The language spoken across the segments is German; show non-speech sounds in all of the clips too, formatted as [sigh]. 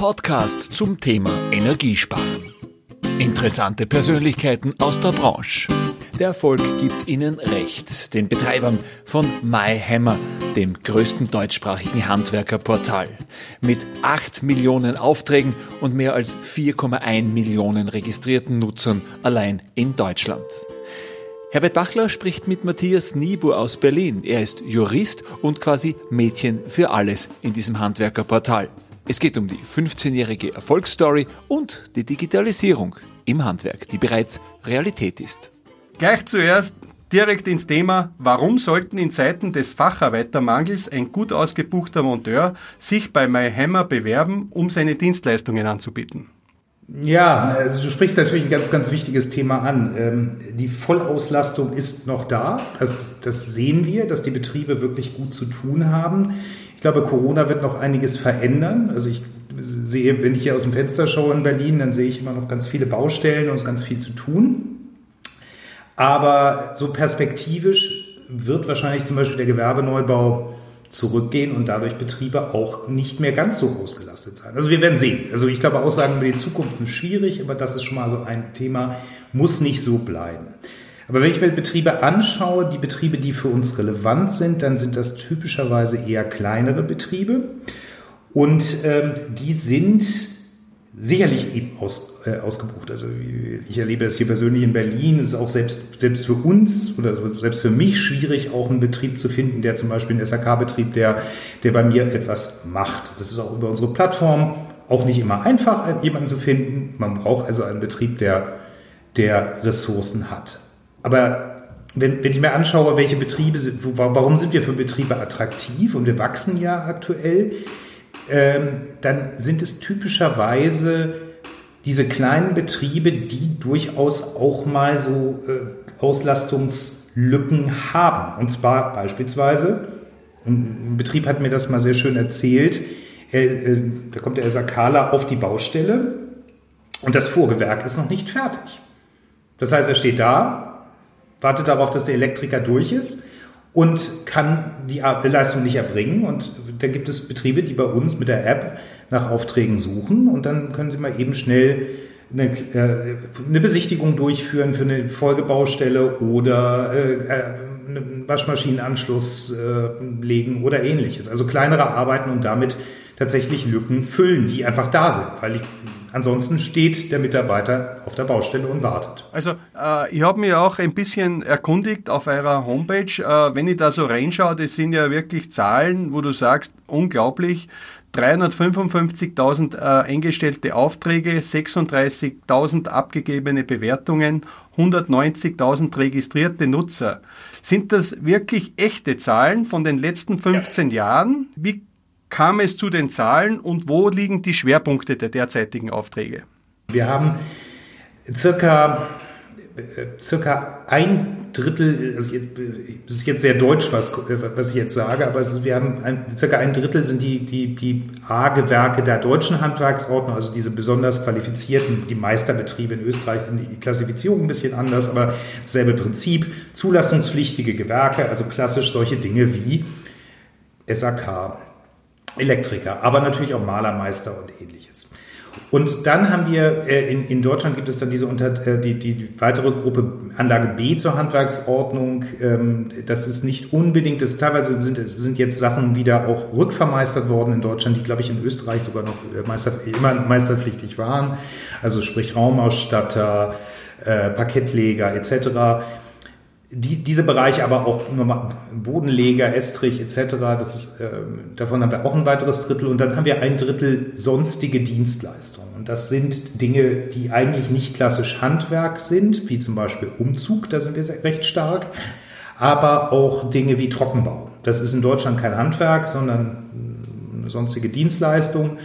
Podcast zum Thema Energiesparen. Interessante Persönlichkeiten aus der Branche. Der Erfolg gibt ihnen recht, den Betreibern von MyHammer, dem größten deutschsprachigen Handwerkerportal. Mit 8 Millionen Aufträgen und mehr als 4,1 Millionen registrierten Nutzern allein in Deutschland. Herbert Bachler spricht mit Matthias Niebuhr aus Berlin. Er ist Jurist und quasi Mädchen für alles in diesem Handwerkerportal. Es geht um die 15-jährige Erfolgsstory und die Digitalisierung im Handwerk, die bereits Realität ist. Gleich zuerst direkt ins Thema, warum sollten in Zeiten des Facharbeitermangels ein gut ausgebuchter Monteur sich bei MyHammer bewerben, um seine Dienstleistungen anzubieten? Ja, also du sprichst natürlich ein ganz, ganz wichtiges Thema an. Ähm, die Vollauslastung ist noch da. Das, das sehen wir, dass die Betriebe wirklich gut zu tun haben. Ich glaube, Corona wird noch einiges verändern. Also ich sehe, wenn ich hier aus dem Fenster schaue in Berlin, dann sehe ich immer noch ganz viele Baustellen und es ist ganz viel zu tun. Aber so perspektivisch wird wahrscheinlich zum Beispiel der Gewerbeneubau zurückgehen und dadurch Betriebe auch nicht mehr ganz so ausgelastet sein. Also wir werden sehen. Also ich glaube, Aussagen über die Zukunft sind schwierig, aber das ist schon mal so ein Thema, muss nicht so bleiben. Aber wenn ich mir Betriebe anschaue, die Betriebe, die für uns relevant sind, dann sind das typischerweise eher kleinere Betriebe. Und ähm, die sind sicherlich eben aus, äh, ausgebucht. Also ich erlebe es hier persönlich in Berlin. Es ist auch selbst, selbst für uns oder selbst für mich schwierig, auch einen Betrieb zu finden, der zum Beispiel einen SAK-Betrieb, der, der bei mir etwas macht. Das ist auch über unsere Plattform auch nicht immer einfach, jemanden zu finden. Man braucht also einen Betrieb, der, der Ressourcen hat. Aber wenn, wenn ich mir anschaue, welche Betriebe sind, warum sind wir für Betriebe attraktiv und wir wachsen ja aktuell, ähm, dann sind es typischerweise diese kleinen Betriebe, die durchaus auch mal so äh, Auslastungslücken haben. Und zwar beispielsweise, ein Betrieb hat mir das mal sehr schön erzählt, äh, äh, da kommt der Sakala auf die Baustelle und das Vorgewerk ist noch nicht fertig. Das heißt, er steht da, wartet darauf, dass der Elektriker durch ist und kann die Leistung nicht erbringen. Und da gibt es Betriebe, die bei uns mit der App nach Aufträgen suchen und dann können sie mal eben schnell eine, äh, eine Besichtigung durchführen für eine Folgebaustelle oder äh, äh, einen Waschmaschinenanschluss legen oder ähnliches. Also kleinere Arbeiten und damit tatsächlich Lücken füllen, die einfach da sind, weil ich Ansonsten steht der Mitarbeiter auf der Baustelle und wartet. Also äh, ich habe mich auch ein bisschen erkundigt auf eurer Homepage. Äh, wenn ich da so reinschaue, das sind ja wirklich Zahlen, wo du sagst, unglaublich. 355.000 äh, eingestellte Aufträge, 36.000 abgegebene Bewertungen, 190.000 registrierte Nutzer. Sind das wirklich echte Zahlen von den letzten 15 ja. Jahren? Wie kam es zu den Zahlen und wo liegen die Schwerpunkte der derzeitigen Aufträge? Wir haben circa, circa ein Drittel, also das ist jetzt sehr deutsch, was, was ich jetzt sage, aber ist, wir haben ein, circa ein Drittel sind die, die, die A-Gewerke der deutschen Handwerksordnung, also diese besonders qualifizierten, die Meisterbetriebe in Österreich sind die Klassifizierung ein bisschen anders, aber dasselbe Prinzip, zulassungspflichtige Gewerke, also klassisch solche Dinge wie SAK, Elektriker, aber natürlich auch Malermeister und ähnliches. Und dann haben wir, äh, in, in Deutschland gibt es dann diese unter, äh, die, die weitere Gruppe Anlage B zur Handwerksordnung. Ähm, das ist nicht unbedingt, das teilweise sind, sind jetzt Sachen wieder auch rückvermeistert worden in Deutschland, die glaube ich in Österreich sogar noch äh, Meister, immer meisterpflichtig waren. Also sprich Raumausstatter, äh, Parkettleger etc die, diese Bereiche aber auch nochmal Bodenleger, Estrich etc., das ist, äh, davon haben wir auch ein weiteres Drittel und dann haben wir ein Drittel sonstige Dienstleistungen. Und das sind Dinge, die eigentlich nicht klassisch Handwerk sind, wie zum Beispiel Umzug, da sind wir recht stark, aber auch Dinge wie Trockenbau. Das ist in Deutschland kein Handwerk, sondern eine sonstige Dienstleistung.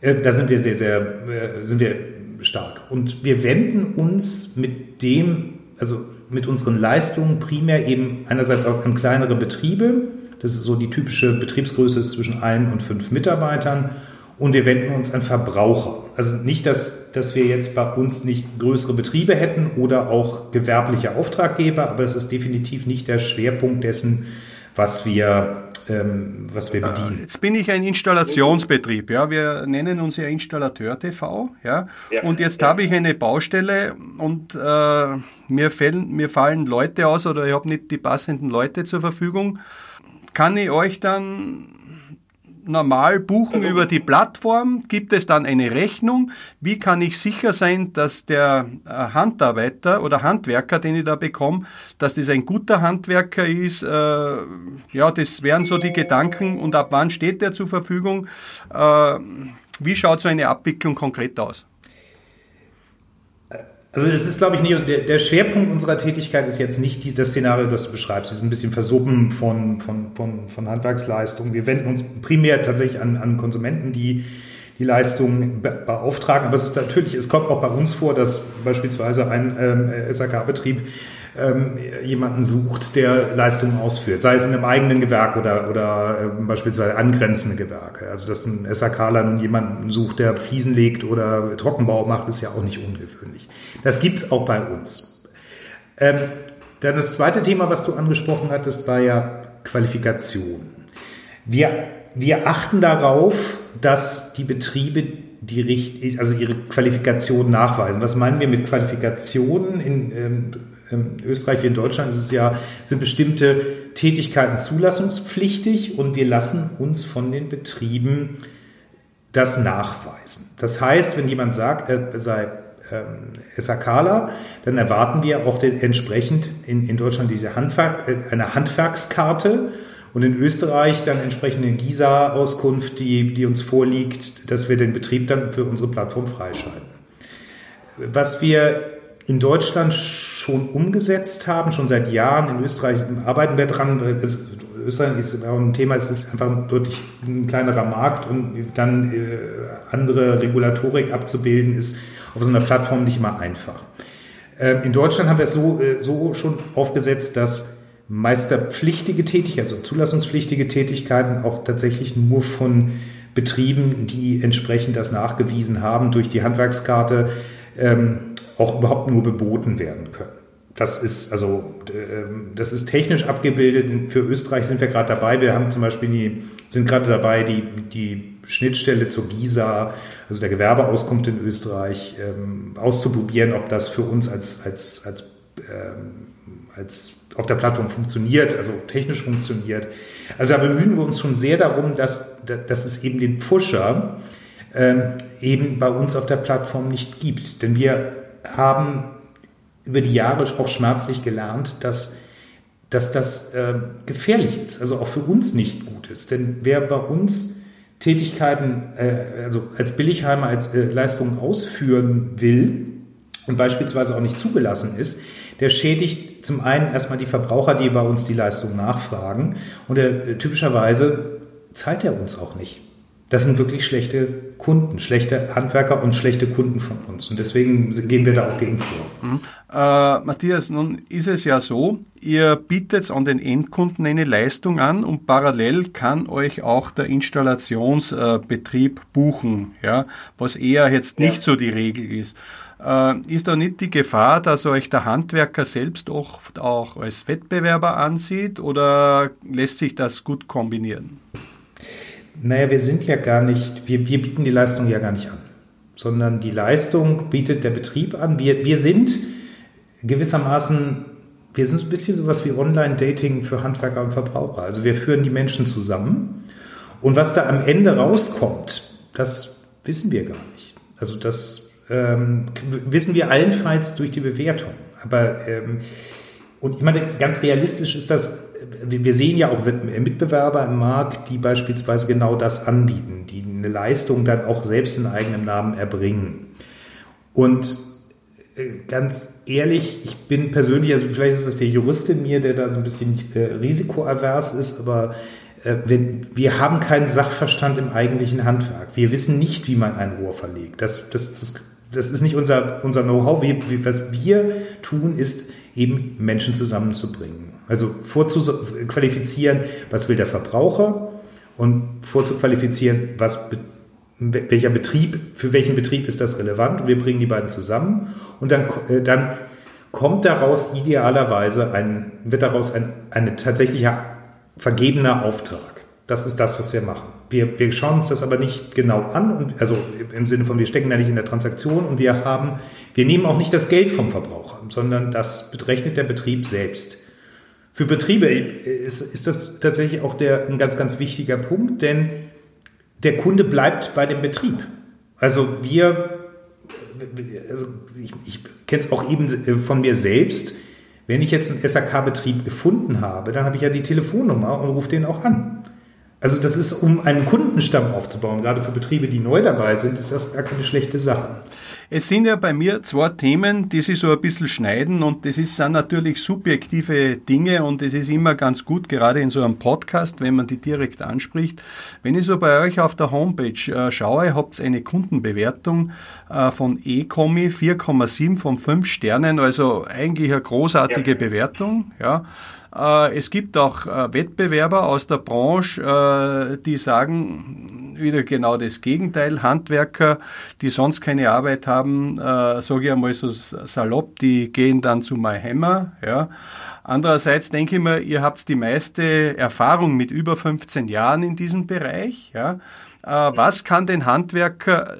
Äh, da sind wir sehr, sehr, äh, sind wir stark. Und wir wenden uns mit dem, also mit unseren Leistungen primär eben einerseits auch an kleinere Betriebe. Das ist so die typische Betriebsgröße zwischen ein und fünf Mitarbeitern. Und wir wenden uns an Verbraucher. Also nicht, dass, dass wir jetzt bei uns nicht größere Betriebe hätten oder auch gewerbliche Auftraggeber, aber das ist definitiv nicht der Schwerpunkt dessen, was wir, ähm, was wir bedienen. Jetzt bin ich ein Installationsbetrieb, ja. Wir nennen uns ja Installateur TV, ja. ja. Und jetzt ja. habe ich eine Baustelle und äh, mir, fällen, mir fallen Leute aus oder ich habe nicht die passenden Leute zur Verfügung. Kann ich euch dann normal buchen über die Plattform? Gibt es dann eine Rechnung? Wie kann ich sicher sein, dass der äh, Handarbeiter oder Handwerker, den ich da bekomme, dass das ein guter Handwerker ist? Äh, ja, das wären so die Gedanken. Und ab wann steht der zur Verfügung? Äh, wie schaut so eine Abwicklung konkret aus? Also das ist, glaube ich, nicht, der, der, Schwerpunkt unserer Tätigkeit ist jetzt nicht die, das Szenario, das du beschreibst. Es ist ein bisschen Versummen von, von, von, von Handwerksleistungen. Wir wenden uns primär tatsächlich an, an Konsumenten, die die Leistungen be beauftragen. Aber es ist natürlich, es kommt auch bei uns vor, dass beispielsweise ein ähm, SAK-Betrieb ähm, jemanden sucht, der Leistungen ausführt, sei es in einem eigenen Gewerk oder, oder äh, beispielsweise angrenzende Gewerke. Also dass ein SAKler nun jemanden sucht, der Fliesen legt oder Trockenbau macht, ist ja auch nicht ungewöhnlich. Das gibt's auch bei uns. Ähm, dann das zweite Thema, was du angesprochen hattest, war ja Qualifikation. Wir, wir achten darauf, dass die Betriebe die Richt also ihre Qualifikation nachweisen. Was meinen wir mit Qualifikationen? In, ähm, in Österreich wie in Deutschland ist es ja, sind bestimmte Tätigkeiten zulassungspflichtig und wir lassen uns von den Betrieben das nachweisen. Das heißt, wenn jemand sagt, er sei ähm, SAKler, dann erwarten wir auch den, entsprechend in, in Deutschland diese Handwerk, äh, eine Handwerkskarte und in Österreich dann entsprechend eine GISA-Auskunft, die, die uns vorliegt, dass wir den Betrieb dann für unsere Plattform freischalten. Was wir in Deutschland schon umgesetzt haben, schon seit Jahren. In Österreich arbeiten wir dran. Es, Österreich ist auch ein Thema, es ist einfach deutlich ein kleinerer Markt und dann äh, andere Regulatorik abzubilden, ist auf so einer Plattform nicht immer einfach. Äh, in Deutschland haben wir es so, äh, so schon aufgesetzt, dass meisterpflichtige Tätigkeiten, also zulassungspflichtige Tätigkeiten auch tatsächlich nur von Betrieben, die entsprechend das nachgewiesen haben durch die Handwerkskarte, ähm, auch überhaupt nur beboten werden können. Das ist also, ähm, das ist technisch abgebildet. Für Österreich sind wir gerade dabei. Wir haben zum Beispiel die, sind gerade dabei, die, die Schnittstelle zur GISA, also der Gewerbeauskunft in Österreich, ähm, auszuprobieren, ob das für uns als, als, als, ähm, als auf der Plattform funktioniert, also technisch funktioniert. Also da bemühen wir uns schon sehr darum, dass, dass es eben den Pusher ähm, eben bei uns auf der Plattform nicht gibt. Denn wir haben über die Jahre auch schmerzlich gelernt, dass, dass das äh, gefährlich ist, also auch für uns nicht gut ist. Denn wer bei uns Tätigkeiten, äh, also als Billigheimer, als äh, Leistungen ausführen will und beispielsweise auch nicht zugelassen ist, der schädigt zum einen erstmal die Verbraucher, die bei uns die Leistung nachfragen und der, äh, typischerweise zahlt er uns auch nicht. Das sind wirklich schlechte Kunden, schlechte Handwerker und schlechte Kunden von uns. Und deswegen gehen wir da auch gegen vor. Mhm. Äh, Matthias, nun ist es ja so, ihr bietet an den Endkunden eine Leistung an und parallel kann euch auch der Installationsbetrieb äh, buchen, ja, was eher jetzt nicht ja. so die Regel ist. Äh, ist da nicht die Gefahr, dass euch der Handwerker selbst auch, auch als Wettbewerber ansieht oder lässt sich das gut kombinieren? Naja, wir sind ja gar nicht, wir, wir bieten die Leistung ja gar nicht an, sondern die Leistung bietet der Betrieb an. Wir, wir sind gewissermaßen, wir sind ein bisschen sowas wie Online-Dating für Handwerker und Verbraucher. Also wir führen die Menschen zusammen und was da am Ende rauskommt, das wissen wir gar nicht. Also das ähm, wissen wir allenfalls durch die Bewertung. Aber ähm, und ich meine, ganz realistisch ist das wir sehen ja auch Mitbewerber im Markt, die beispielsweise genau das anbieten, die eine Leistung dann auch selbst in eigenem Namen erbringen. Und äh, ganz ehrlich, ich bin persönlich, also vielleicht ist das der Jurist in mir, der da so ein bisschen äh, risikoavers ist, aber äh, wir haben keinen Sachverstand im eigentlichen Handwerk. Wir wissen nicht, wie man ein Rohr verlegt. Das, das, das, das ist nicht unser, unser Know-how. Was wir tun, ist eben Menschen zusammenzubringen. Also vorzuqualifizieren, was will der Verbraucher und vorzuqualifizieren, was welcher Betrieb, für welchen Betrieb ist das relevant. Wir bringen die beiden zusammen und dann, äh, dann kommt daraus idealerweise ein, wird daraus ein, ein tatsächlicher vergebener Auftrag. Das ist das, was wir machen. Wir, wir schauen uns das aber nicht genau an, und, also im Sinne von, wir stecken da nicht in der Transaktion und wir haben, wir nehmen auch nicht das Geld vom Verbraucher, sondern das berechnet der Betrieb selbst. Für Betriebe ist, ist das tatsächlich auch der, ein ganz, ganz wichtiger Punkt, denn der Kunde bleibt bei dem Betrieb. Also wir, also ich, ich kenne es auch eben von mir selbst, wenn ich jetzt einen SAK-Betrieb gefunden habe, dann habe ich ja die Telefonnummer und rufe den auch an. Also das ist, um einen Kundenstamm aufzubauen, gerade für Betriebe, die neu dabei sind, ist das gar keine schlechte Sache. Es sind ja bei mir zwei Themen, die sich so ein bisschen schneiden und das ist, sind natürlich subjektive Dinge und es ist immer ganz gut, gerade in so einem Podcast, wenn man die direkt anspricht. Wenn ich so bei euch auf der Homepage äh, schaue, habt ihr eine Kundenbewertung äh, von Ecomi 4,7 von 5 Sternen, also eigentlich eine großartige ja. Bewertung. Ja. Äh, es gibt auch äh, Wettbewerber aus der Branche, äh, die sagen wieder genau das Gegenteil. Handwerker, die sonst keine Arbeit haben, sage ich einmal so salopp, die gehen dann zu MyHammer. Ja. Andererseits denke ich mir, ihr habt die meiste Erfahrung mit über 15 Jahren in diesem Bereich. Ja. Äh, was kann den Handwerker,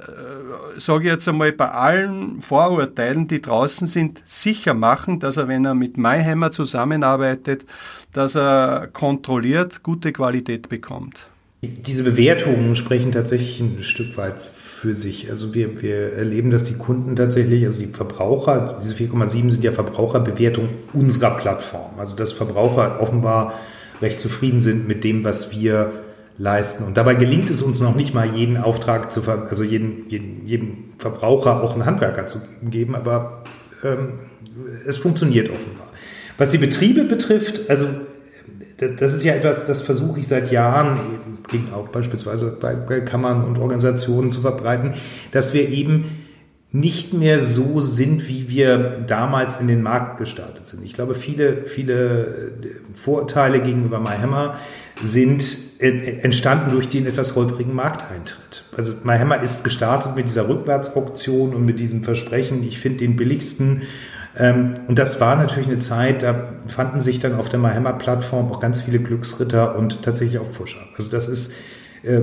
äh, sage ich jetzt einmal, bei allen Vorurteilen, die draußen sind, sicher machen, dass er, wenn er mit MyHammer zusammenarbeitet, dass er kontrolliert gute Qualität bekommt? Diese Bewertungen sprechen tatsächlich ein Stück weit für sich. Also wir, wir erleben, dass die Kunden tatsächlich, also die Verbraucher, diese 4,7 sind ja Verbraucherbewertungen unserer Plattform. Also dass Verbraucher offenbar recht zufrieden sind mit dem, was wir leisten. Und dabei gelingt es uns noch nicht mal, jeden Auftrag zu, also jeden, jeden, jedem Verbraucher auch einen Handwerker zu geben, aber ähm, es funktioniert offenbar. Was die Betriebe betrifft, also das ist ja etwas, das versuche ich seit Jahren eben auch beispielsweise bei, Kammern und Organisationen zu verbreiten, dass wir eben nicht mehr so sind, wie wir damals in den Markt gestartet sind. Ich glaube, viele, viele Vorurteile gegenüber MyHammer sind entstanden durch den etwas holprigen Markteintritt. Also MyHammer ist gestartet mit dieser Rückwärtsauktion und mit diesem Versprechen, ich finde den billigsten. Ähm, und das war natürlich eine Zeit, da fanden sich dann auf der MyHammer-Plattform auch ganz viele Glücksritter und tatsächlich auch Pfuscher. Also das ist, äh,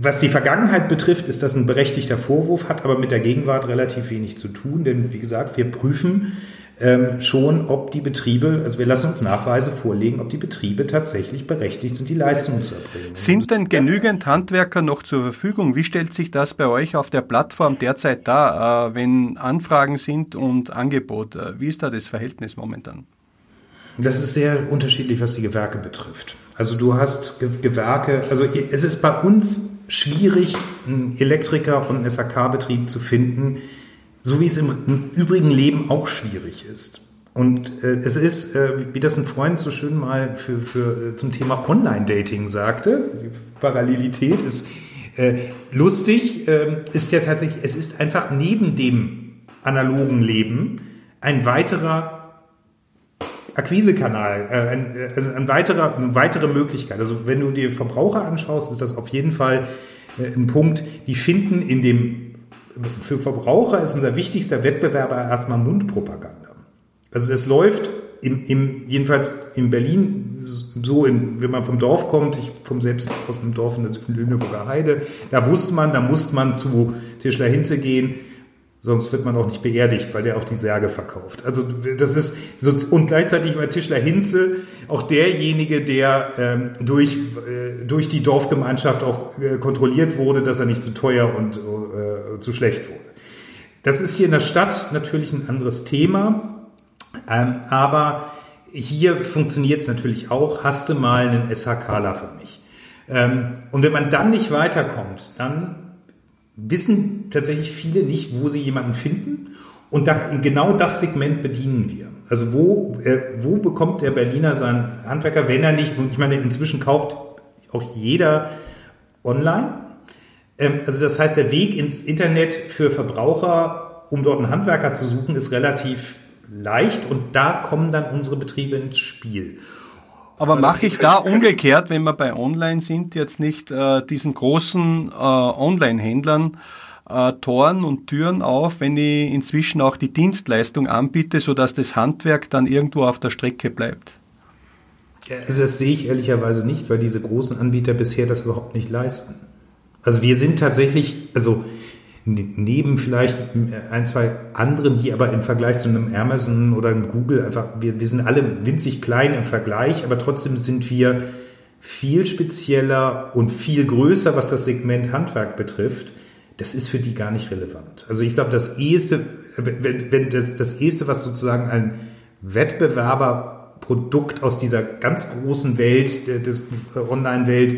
was die Vergangenheit betrifft, ist das ein berechtigter Vorwurf, hat aber mit der Gegenwart relativ wenig zu tun, denn wie gesagt, wir prüfen, ähm, schon, ob die Betriebe, also wir lassen uns Nachweise vorlegen, ob die Betriebe tatsächlich berechtigt sind, die Leistungen zu erbringen. Sind denn genügend Handwerker noch zur Verfügung? Wie stellt sich das bei euch auf der Plattform derzeit dar, äh, wenn Anfragen sind und Angebot? Äh, wie ist da das Verhältnis momentan? Das ist sehr unterschiedlich, was die Gewerke betrifft. Also du hast Gewerke, also es ist bei uns schwierig, einen Elektriker und einen SAK-Betrieb zu finden, so wie es im, übrigen Leben auch schwierig ist. Und äh, es ist, äh, wie das ein Freund so schön mal für, für, äh, zum Thema Online-Dating sagte, die Parallelität ist äh, lustig, äh, ist ja tatsächlich, es ist einfach neben dem analogen Leben ein weiterer Akquisekanal, äh, ein, also ein weiterer, eine weitere Möglichkeit. Also wenn du dir Verbraucher anschaust, ist das auf jeden Fall ein Punkt, die finden in dem für Verbraucher ist unser wichtigster Wettbewerber erstmal Mundpropaganda. Also es läuft im, im, jedenfalls in Berlin so, in, wenn man vom Dorf kommt, ich komme selbst aus einem Dorf in der Lüneburger Heide, da wusste man, da musste man zu Tischler Hinze gehen, sonst wird man auch nicht beerdigt, weil der auch die Särge verkauft. Also das ist und gleichzeitig war Tischler Hinze auch derjenige, der ähm, durch äh, durch die Dorfgemeinschaft auch äh, kontrolliert wurde, dass er nicht zu teuer und äh, zu schlecht wurde. Das ist hier in der Stadt natürlich ein anderes Thema, ähm, aber hier funktioniert es natürlich auch. Hast du mal einen SHKler für mich? Ähm, und wenn man dann nicht weiterkommt, dann wissen tatsächlich viele nicht, wo sie jemanden finden. Und da, genau das Segment bedienen wir. Also wo, äh, wo bekommt der Berliner seinen Handwerker, wenn er nicht, und ich meine, inzwischen kauft auch jeder online. Ähm, also das heißt, der Weg ins Internet für Verbraucher, um dort einen Handwerker zu suchen, ist relativ leicht und da kommen dann unsere Betriebe ins Spiel. Aber mache ich da umgekehrt, wenn wir bei Online sind, jetzt nicht äh, diesen großen äh, Online-Händlern äh, Toren und Türen auf, wenn ich inzwischen auch die Dienstleistung anbiete, sodass das Handwerk dann irgendwo auf der Strecke bleibt? Also das sehe ich ehrlicherweise nicht, weil diese großen Anbieter bisher das überhaupt nicht leisten. Also wir sind tatsächlich, also neben vielleicht ein, zwei anderen, die aber im Vergleich zu einem Amazon oder einem Google einfach, wir, wir sind alle winzig klein im Vergleich, aber trotzdem sind wir viel spezieller und viel größer, was das Segment Handwerk betrifft. Das ist für die gar nicht relevant. Also ich glaube, das eheste, wenn, wenn das, das eheste, was sozusagen ein Wettbewerberprodukt aus dieser ganz großen Welt, des Online-Welt,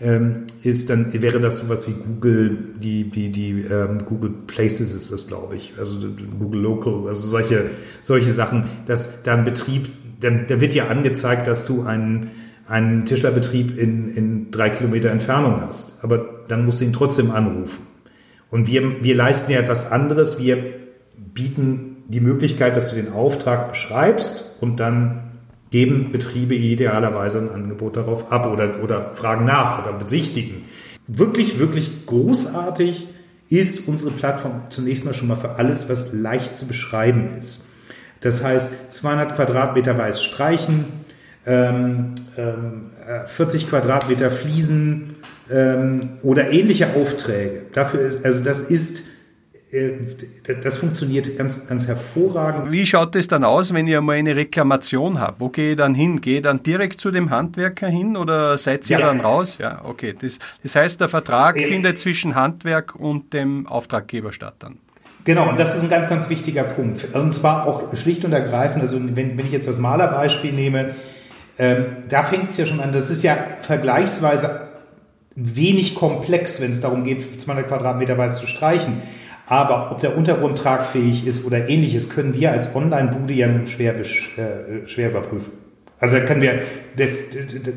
ähm, ist, dann wäre das sowas wie Google, die, die, die ähm, Google Places ist das, glaube ich. Also Google Local, also solche, solche Sachen, dass da ein Betrieb, dann, da wird ja angezeigt, dass du einen, einen Tischlerbetrieb in, in drei Kilometer Entfernung hast. Aber dann musst du ihn trotzdem anrufen. Und wir, wir leisten ja etwas anderes. Wir bieten die Möglichkeit, dass du den Auftrag beschreibst und dann geben Betriebe idealerweise ein Angebot darauf ab oder, oder fragen nach oder besichtigen. Wirklich, wirklich großartig ist unsere Plattform zunächst mal schon mal für alles, was leicht zu beschreiben ist. Das heißt, 200 Quadratmeter weiß streichen, ähm, ähm, 40 äh, Quadratmeter Fliesen ähm, oder ähnliche Aufträge. Dafür ist, also das ist äh, das funktioniert ganz, ganz hervorragend. Wie schaut es dann aus, wenn ihr mal eine Reklamation habt? Wo gehe ich dann hin? Gehe ich dann direkt zu dem Handwerker hin oder seid ihr ja. dann raus? Ja, okay. Das, das heißt, der Vertrag äh, findet zwischen Handwerk und dem Auftraggeber statt dann. Genau, und das ist ein ganz, ganz wichtiger Punkt. Und zwar auch schlicht und ergreifend, also wenn, wenn ich jetzt das Malerbeispiel nehme, ähm, da fängt es ja schon an, das ist ja vergleichsweise wenig komplex, wenn es darum geht, 200 Quadratmeter weiß zu streichen. Aber ob der Untergrund tragfähig ist oder ähnliches, können wir als Online-Bude ja schwer, äh, schwer überprüfen. Also da können wir,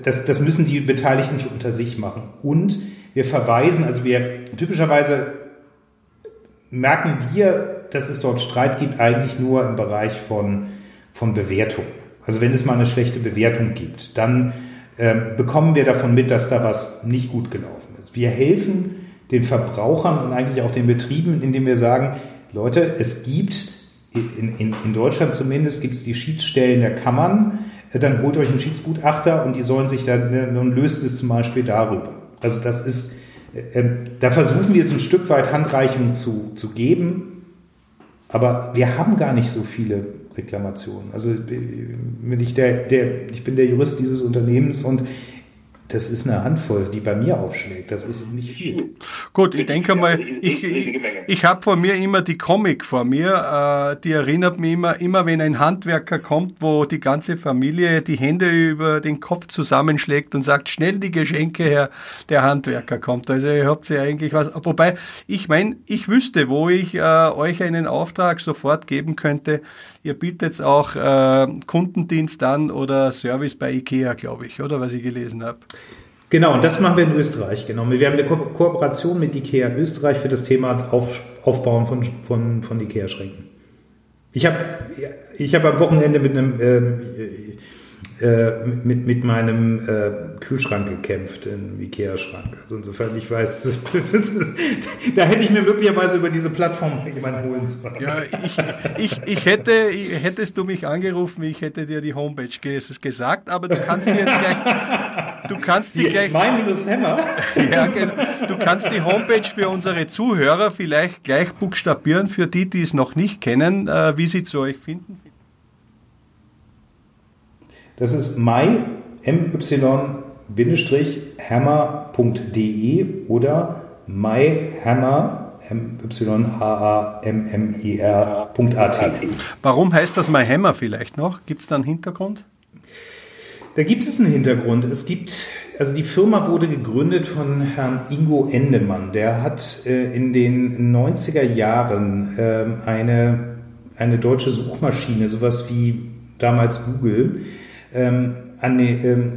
das, das müssen die Beteiligten schon unter sich machen. Und wir verweisen, also wir typischerweise merken wir, dass es dort Streit gibt, eigentlich nur im Bereich von, von Bewertung. Also wenn es mal eine schlechte Bewertung gibt, dann bekommen wir davon mit, dass da was nicht gut gelaufen ist. Wir helfen den Verbrauchern und eigentlich auch den Betrieben, indem wir sagen, Leute, es gibt, in, in, in Deutschland zumindest, gibt es die Schiedsstellen der Kammern, äh, dann holt euch einen Schiedsgutachter und die sollen sich dann, ne, nun löst es zum Beispiel darüber. Also das ist, äh, ähm, da versuchen wir so ein Stück weit Handreichung zu, zu geben, aber wir haben gar nicht so viele Reklamationen. Also bin ich, der, der, ich bin der Jurist dieses Unternehmens und das ist eine Handvoll, die bei mir aufschlägt. Das ist nicht viel. Gut, ich denke mal, ich, ich, ich habe vor mir immer die Comic vor mir. Äh, die erinnert mich immer, immer wenn ein Handwerker kommt, wo die ganze Familie die Hände über den Kopf zusammenschlägt und sagt, schnell die Geschenke her, der Handwerker kommt. Also ihr habt ja eigentlich was. Wobei, ich meine, ich wüsste, wo ich äh, euch einen Auftrag sofort geben könnte. Ihr bietet auch äh, Kundendienst an oder Service bei IKEA, glaube ich, oder was ich gelesen habe. Genau, und das machen wir in Österreich. Genau. Wir haben eine Ko Kooperation mit IKEA Österreich für das Thema Auf Aufbauen von, von, von IKEA-Schränken. Ich habe ich hab am Wochenende mit einem ähm, äh, mit, mit meinem äh, Kühlschrank gekämpft, im Ikea-Schrank. Also insofern, ich weiß, [laughs] da hätte ich mir möglicherweise über diese Plattform jemanden holen sollen. Ja, ich, ich, ich hätte, hättest du mich angerufen, ich hätte dir die Homepage gesagt, aber du kannst sie jetzt gleich, du kannst sie gleich, mein minus Hammer. [laughs] Ja, genau. du kannst die Homepage für unsere Zuhörer vielleicht gleich buchstabieren, für die, die es noch nicht kennen, äh, wie sie zu euch finden. Das ist my, my-hammer.de oder myhammer, m-y-h-a-m-m-i-r.at. Warum heißt das myhammer vielleicht noch? Gibt es da einen Hintergrund? Da gibt es einen Hintergrund. Es gibt, also die Firma wurde gegründet von Herrn Ingo Endemann. Der hat äh, in den 90er Jahren äh, eine, eine deutsche Suchmaschine, sowas wie damals Google, ähm, an, ähm,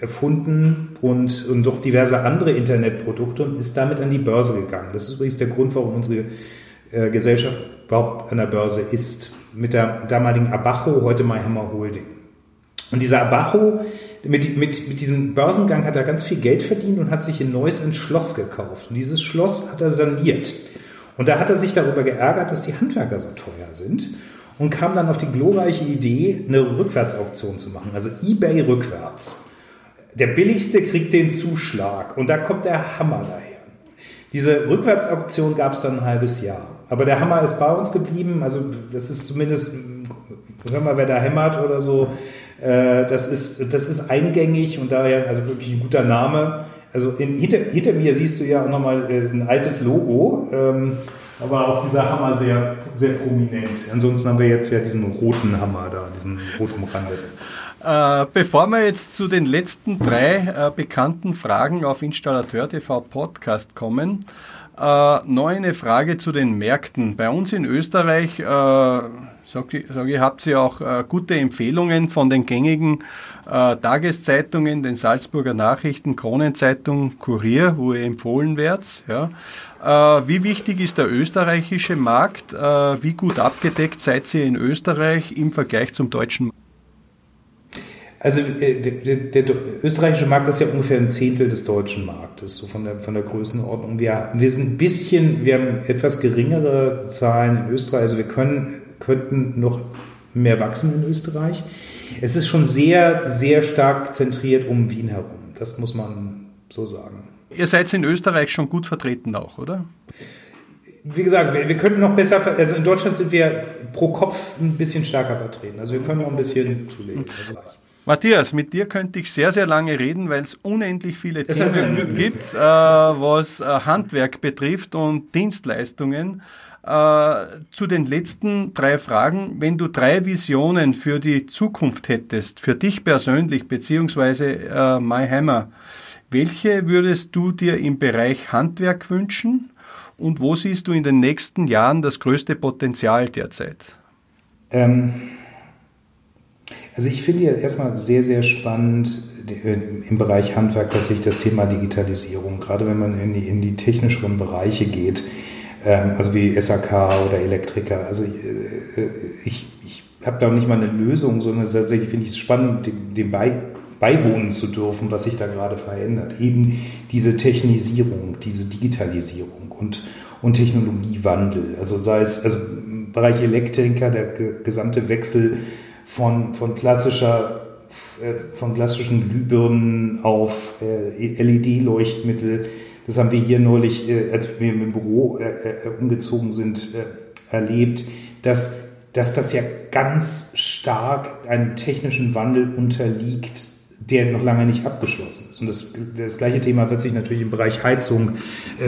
erfunden und, und doch diverse andere Internetprodukte und ist damit an die Börse gegangen. Das ist übrigens der Grund, warum unsere äh, Gesellschaft überhaupt an der Börse ist. Mit der damaligen Abacho, heute MyHammer Holding. Und dieser Abacho, mit, mit, mit diesem Börsengang hat er ganz viel Geld verdient und hat sich in Neuss ein Schloss gekauft. Und dieses Schloss hat er saniert. Und da hat er sich darüber geärgert, dass die Handwerker so teuer sind und kam dann auf die glorreiche Idee, eine Rückwärtsauktion zu machen, also eBay rückwärts. Der billigste kriegt den Zuschlag und da kommt der Hammer daher. Diese Rückwärtsauktion gab es dann ein halbes Jahr. Aber der Hammer ist bei uns geblieben. Also das ist zumindest, hör mal, wer da hämmert oder so, äh, das, ist, das ist eingängig und daher also wirklich ein guter Name. Also in, hinter, hinter mir siehst du ja auch nochmal äh, ein altes Logo. Ähm, aber auch dieser Hammer sehr, sehr prominent. Ansonsten haben wir jetzt ja diesen roten Hammer da, diesen rot umrandeten. Äh, bevor wir jetzt zu den letzten drei äh, bekannten Fragen auf Installateur TV Podcast kommen, äh, noch eine Frage zu den Märkten. Bei uns in Österreich, äh, sage ich, sag ich, habt ihr auch äh, gute Empfehlungen von den gängigen äh, Tageszeitungen, den Salzburger Nachrichten, Kronenzeitung, Kurier, wo ihr empfohlen werdet. Ja. Äh, wie wichtig ist der österreichische Markt? Äh, wie gut abgedeckt seid ihr in Österreich im Vergleich zum deutschen Markt? Also äh, der, der, der, österreichische Markt ist ja ungefähr ein Zehntel des deutschen Marktes, so von der, von der Größenordnung. Wir, wir sind ein bisschen, wir haben etwas geringere Zahlen in Österreich, also wir können, könnten noch mehr wachsen in Österreich. Es ist schon sehr, sehr stark zentriert um Wien herum. Das muss man so sagen. Ihr seid in Österreich schon gut vertreten auch, oder? Wie gesagt, wir, wir könnten noch besser, also in Deutschland sind wir pro Kopf ein bisschen stärker vertreten. Also wir können noch ein bisschen zulegen. Also Matthias, mit dir könnte ich sehr, sehr lange reden, weil es unendlich viele Themen gibt, äh, was äh, Handwerk betrifft und Dienstleistungen. Äh, zu den letzten drei Fragen. Wenn du drei Visionen für die Zukunft hättest, für dich persönlich, beziehungsweise äh, MyHammer, welche würdest du dir im Bereich Handwerk wünschen und wo siehst du in den nächsten Jahren das größte Potenzial derzeit? Ähm also ich finde ja erstmal sehr, sehr spannend äh, im Bereich Handwerk tatsächlich das Thema Digitalisierung, gerade wenn man in die, in die technischeren Bereiche geht, ähm, also wie SAK oder Elektriker. Also äh, äh, ich, ich habe da nicht mal eine Lösung, sondern tatsächlich finde ich es spannend, dem, dem bei, beiwohnen zu dürfen, was sich da gerade verändert. Eben diese Technisierung, diese Digitalisierung und, und Technologiewandel. Also sei es also im Bereich Elektriker, der gesamte Wechsel von, von klassischer äh, von klassischen Glühbirnen auf äh, LED-Leuchtmittel. Das haben wir hier neulich, äh, als wir im Büro umgezogen sind, erlebt, dass, dass das ja ganz stark einem technischen Wandel unterliegt, der noch lange nicht abgeschlossen ist. Und das, das gleiche Thema wird sich natürlich im Bereich Heizung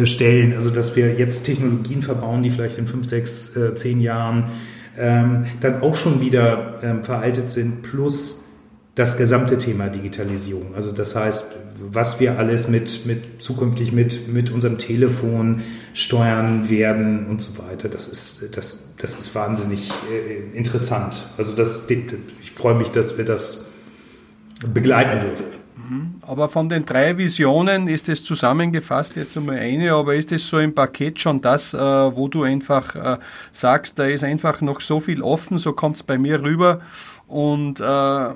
stellen. Also, dass wir jetzt Technologien verbauen, die vielleicht in fünf, sechs, zehn Jahren ähm, dann auch schon wieder ähm, veraltet sind, plus das gesamte Thema Digitalisierung. Also das heißt, was wir alles mit, mit zukünftig mit, mit unserem Telefon steuern werden und so weiter, das ist, das, das ist wahnsinnig äh, interessant. Also das, ich freue mich, dass wir das begleiten dürfen. Mhm. Aber von den drei Visionen ist es zusammengefasst jetzt einmal eine, aber ist es so im Paket schon das, äh, wo du einfach äh, sagst, da ist einfach noch so viel offen, so kommt es bei mir rüber und äh, ja.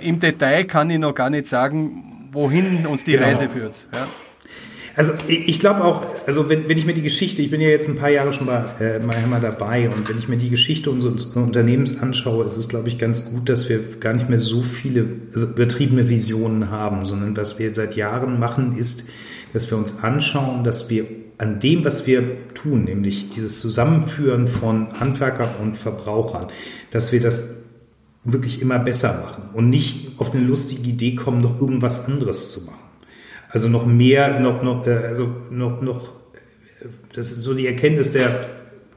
im Detail kann ich noch gar nicht sagen, wohin uns die genau. Reise führt. Ja. Also ich glaube auch, also wenn, wenn ich mir die Geschichte, ich bin ja jetzt ein paar Jahre schon bei äh, MyHammer dabei und wenn ich mir die Geschichte unseres Unternehmens anschaue, ist es, glaube ich, ganz gut, dass wir gar nicht mehr so viele also übertriebene Visionen haben, sondern was wir seit Jahren machen, ist, dass wir uns anschauen, dass wir an dem, was wir tun, nämlich dieses Zusammenführen von Handwerkern und Verbrauchern, dass wir das wirklich immer besser machen und nicht auf eine lustige Idee kommen, noch irgendwas anderes zu machen. Also noch mehr, noch, noch, äh, also noch, noch, äh, das ist so die Erkenntnis der,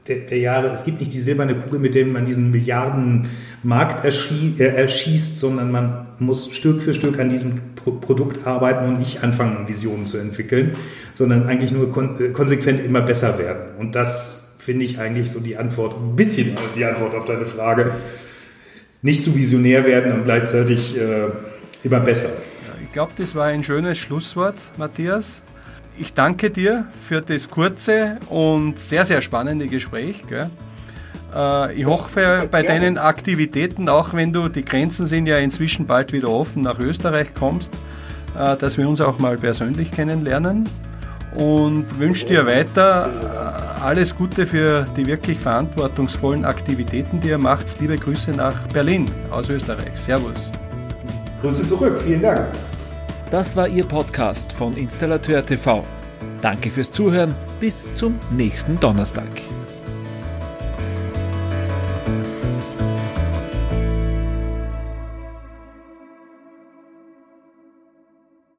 der, der Jahre. Es gibt nicht die silberne Kugel, mit der man diesen Milliardenmarkt erschie, äh, erschießt, sondern man muss Stück für Stück an diesem Pro Produkt arbeiten und nicht anfangen, Visionen zu entwickeln, sondern eigentlich nur kon konsequent immer besser werden. Und das finde ich eigentlich so die Antwort, ein bisschen die Antwort auf deine Frage. Nicht zu visionär werden und gleichzeitig äh, immer besser glaube, das war ein schönes Schlusswort, Matthias. Ich danke dir für das kurze und sehr, sehr spannende Gespräch. Gell? Äh, ich hoffe bei deinen Aktivitäten, auch wenn du, die Grenzen sind ja inzwischen bald wieder offen, nach Österreich kommst, äh, dass wir uns auch mal persönlich kennenlernen. und wünsche dir weiter äh, alles Gute für die wirklich verantwortungsvollen Aktivitäten, die ihr macht. Liebe Grüße nach Berlin aus Österreich. Servus. Grüße zurück. Vielen Dank. Das war Ihr Podcast von Installateur TV. Danke fürs Zuhören. Bis zum nächsten Donnerstag.